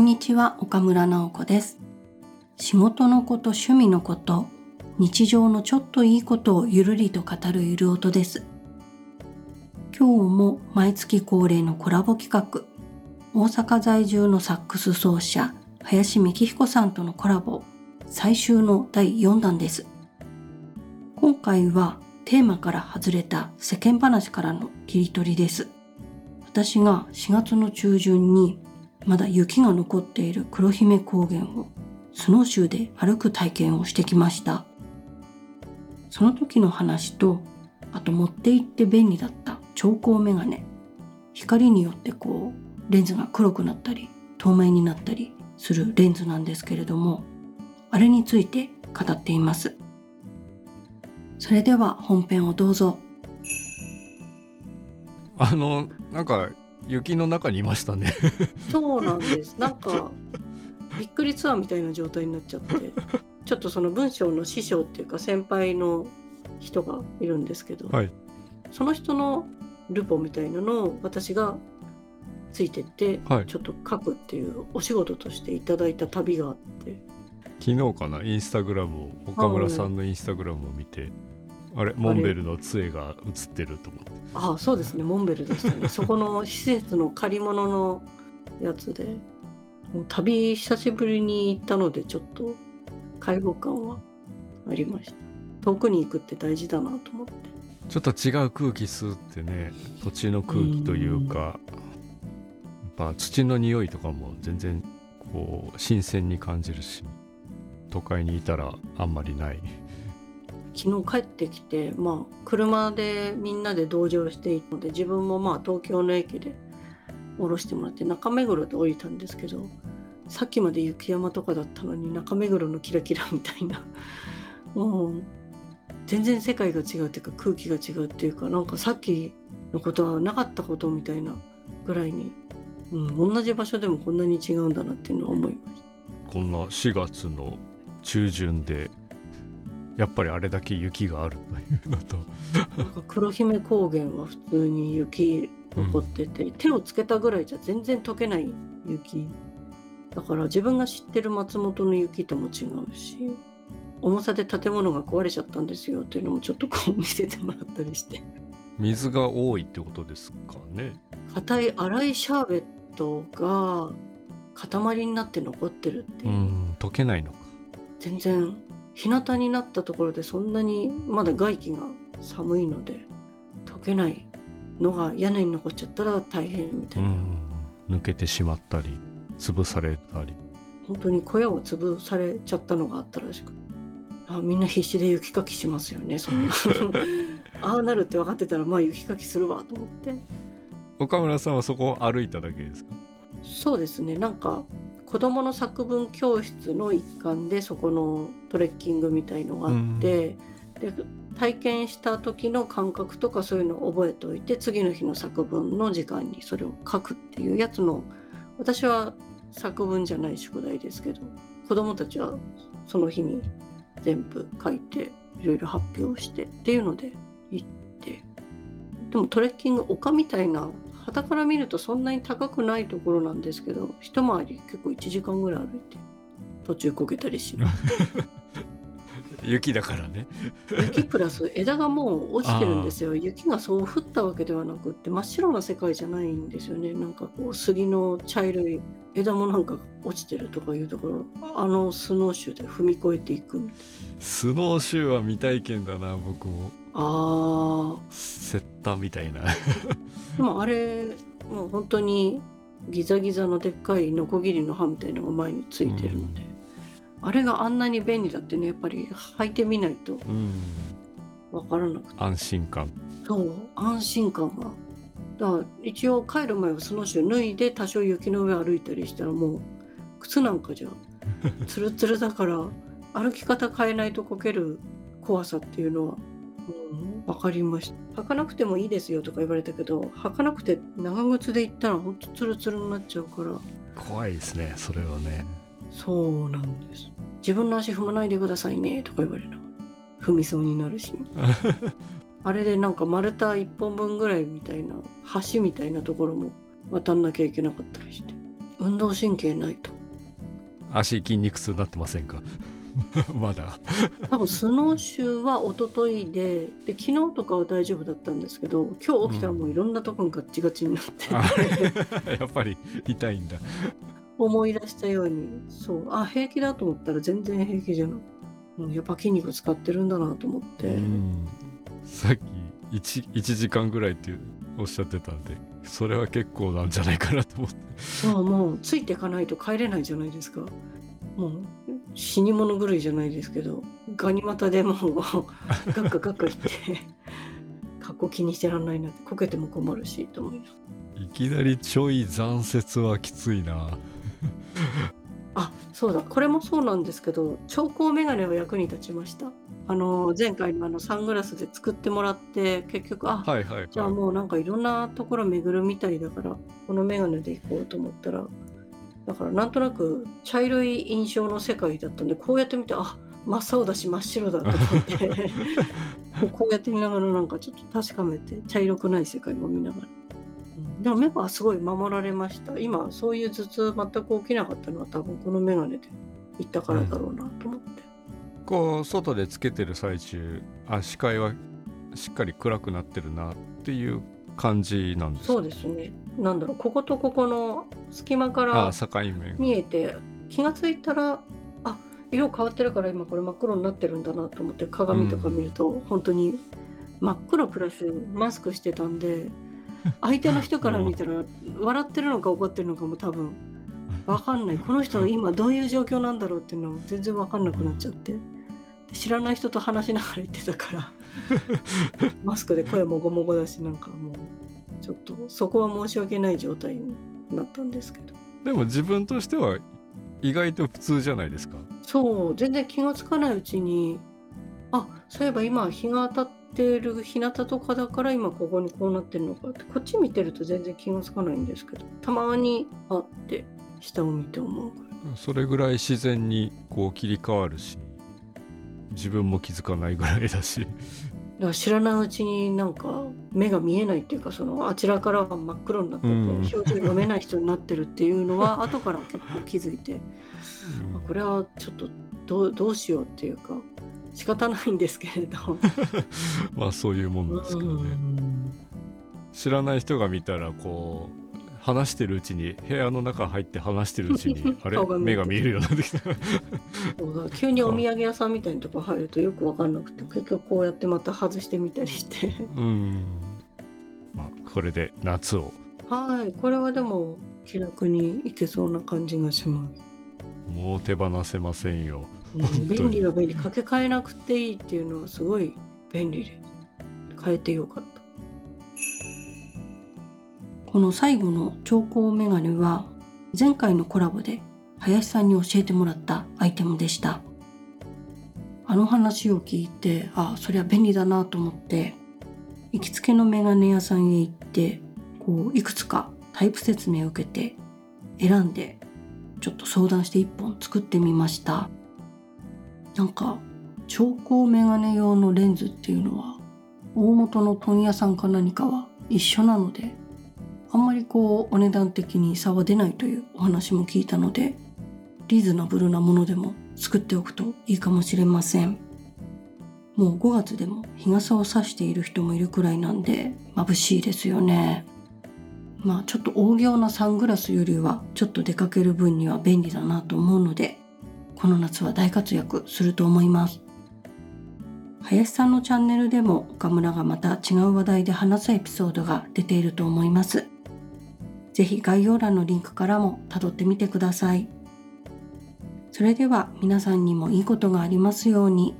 んにちは岡村直子です。仕事のこと趣味のこと日常のちょっといいことをゆるりと語るゆる音です。今日も毎月恒例のコラボ企画大阪在住のサックス奏者林幹彦さんとのコラボ最終の第4弾です。今回はテーマから外れた世間話からの切り取りです。私が4月の中旬にまだ雪が残っている黒姫高原をスノーシューで歩く体験をしてきました。その時の話とあと持って行って便利だった調光メガネ光によってこうレンズが黒くなったり透明になったりするレンズなんですけれどもあれについて語っています。それでは本編をどうぞ。あのなんか雪の中にいましたね。そうなんです。なんかびっくりツアーみたいな状態になっちゃって。ちょっとその文章の師匠っていうか先輩の人がいるんですけど、はい、その人のルポみたいなのを私がついてって、はい、ちょっと書くっていうお仕事としていただいた旅があって。昨日かな？インスタグラムを岡村さんのインスタグラムを見て、あれモンベルの杖が映ってると思ってああそうですね。モンベルでしたね。そこの施設の借り物のやつでもう旅久しぶりに行ったのでちょっと開放感はありました。遠くに行くって大事だなと思って。ちょっと違う空気吸ってね土地の空気というかやっぱ土の匂いとかも全然こう新鮮に感じるし都会にいたらあんまりない昨日帰ってきて、まあ、車でみんなで同乗していたので自分もまあ東京の駅で降ろしてもらって中目黒で降りたんですけどさっきまで雪山とかだったのに中目黒のキラキラみたいな もう全然世界が違うっていうか空気が違うっていうかなんかさっきのことはなかったことみたいなぐらいに、うん、同じ場所でもこんなに違うんだなっていうのは思いました。こんな4月の中旬でやっぱりあれだけ雪があるというのと。なんか黒姫高原は普通に雪残ってて、うん、手をつけたぐらいじゃ全然溶けない雪。だから自分が知ってる松本の雪とも違うし重さで建物が壊れちゃったんですよっていうのもちょっとこう見せてもらったりして。水が多いってことですかね。硬い粗いシャーベットが塊になって残ってるっていう。うん溶けないのか。全然日向になったところでそんなにまだ外気が寒いので溶けないのが屋根に残っちゃったら大変みたいな、抜けてしまったり潰されたり。本当に小屋を潰されちゃったのがあったらしく。あみんな必死で雪かきしますよねそんな。ああなるって分かってたらまあ雪かきするわと思って。岡村さんはそこを歩いただけですか？そうですね。なんか子どもの作文教室の一環でそこのトレッキングみたいのがあって、で体験した時の感覚とかそういうのを覚えておいて次の日の作文の時間にそれを書くっていうやつの私は作文じゃない宿題ですけど子どもたちはその日に全部書いていろいろ発表してっていうので行ってでもトレッキング丘みたいな傍から見るとそんなに高くないところなんですけど一回り結構1時間ぐらい歩いて途中こけたりし 雪だからね。雪プラス枝がもう落ちてるんですよ。雪がそう降ったわけではなくって真っ白な世界じゃないんですよね。なんかこう杉の茶色い枝もなんか落ちてるとかいうところ。あのスノーシューで踏み越えていくスノーシューは未体験だな僕もああセッタみたいな。でもあれもう本当にギザギザのでっかいノコギリの刃みたいのが前についてるので、うん、あれがあんなに便利だってねやっぱり履いてみないと分からなくて、うん、安心感。そう安心感が。だから一応帰る前はスノーシュー脱いで多少雪の上歩いたりしたらもう靴なんかじゃツルツルだから歩き方変えないとこける怖さっていうのは分かりました履かなくてもいいですよとか言われたけど履かなくて長靴で行ったらほんとツルツルになっちゃうから。怖いですねそれはね。そうなんです自分の足踏まないでくださいねとか言われる。踏みそうになるし。あれでなんか丸太1本分ぐらいみたいな橋みたいなところも渡んなきゃいけなかったりして。運動神経ないと。足筋肉痛になってませんか？まだ。多分スノーシューは一昨日でで昨日とかは大丈夫だったんですけど今日起きたらもういろんなところがガッチガチになって、あ やっぱり痛いんだ。思い出したようにそう。あ平気だと思ったら全然平気じゃないうんやっぱ筋肉使ってるんだなと思って、うん。さっき 1, 1時間ぐらいっておっしゃってたんでそれは結構なんじゃないかなと思って。そうもうついていかないと帰れないじゃないですか。もう死に物狂いじゃないですけどガニ股でもうガッカガッカ言って格好気にしてらんないなってこけても困るしと思います。いきなりちょい残雪はきついな。あそうだ。これもそうなんですけど調光メガネは役に立ちました。あの前回のあのサングラスで作ってもらって結局あはいはいはい。じゃあもうなんかいろんなところ巡るみたいだからこのメガネで行こうと思ったらだからなんとなく茶色い印象の世界だったんでこうやって見てあ真っ青だし真っ白だと思って。こうやって見ながらなんかちょっと確かめて茶色くない世界も見ながら。うん。でも目はすごい守られました。今そういう頭痛全く起きなかったのは多分このメガネで行ったからだろうなと思って、こう外でつけてる最中あ視界はしっかり暗くなってるなっていう感じなんですか？そうですね。なんだろうこことここの隙間からあ境目見えて気がついたらあ色変わってるから今これ真っ黒になってるんだなと思って鏡とか見ると、本当に真っ黒プラスマスクしてたんで 相手の人から見たら笑ってるのか怒ってるのかも多分分かんない。この人 今どういう状況なんだろうっていうのも全然分かんなくなっちゃって。で知らない人と話しながら言ってたから マスクで声もごもごだしなんかもうちょっとそこは申し訳ない状態になったんですけど。でも自分としては意外と普通じゃないですか。そう全然気がつかないうちにあそういえば今日が当たってる日向とかだから今ここにこうなってるのかってこっち見てると全然気がつかないんですけどたまにあって下を見て思うそれぐらい自然にこう切り替わるし自分も気づかないぐらいだしら知らないうちになんか目が見えないっていうかそのあちらからは真っ黒になってて、うん表情読めない人になってるっていうのは後から結構気づいてあこれはちょっとどうどうしようっていうか仕方ないんですけれど。まあそういうもんですけどね。うん。知らない人が見たらこう話してるうちに部屋の中入って話してるうちに あれ？目が見えるようになってきた。急にお土産屋さんみたいなとこ入るとよく分かんなくて結局こうやってまた外してみたりして。うん。まあこれで夏を。はいこれはでも気楽にいけそうな感じがします、もう手放せませんよ。便利は便利。掛け替えなくていいっていうのはすごい便利です変えてよかったこの最後の調光メガネは前回のコラボで林さんに教えてもらったアイテムでした。あの話を聞いてあそりゃ便利だなと思って行きつけのメガネ屋さんへ行ってこういくつかタイプ説明を受けて選んでちょっと相談して1本作ってみました。なんか調光メガネ用のレンズっていうのは大元の問屋さんか何かは一緒なのであんまりこうお値段的に差は出ないというお話も聞いたのでリーズナブルなものでも作っておくといいかもしれません。もう5月でも日傘を差している人もいるくらいなんで眩しいですよね。まあちょっと大行なサングラスよりはちょっと出かける分には便利だなと思うのでこの夏は大活躍すると思います。林さんのチャンネルでも岡村がまた違う話題で話すエピソードが出ていると思います。ぜひ概要欄のリンクからも辿ってみてくださいそれでは皆さんにもいいことがありますように。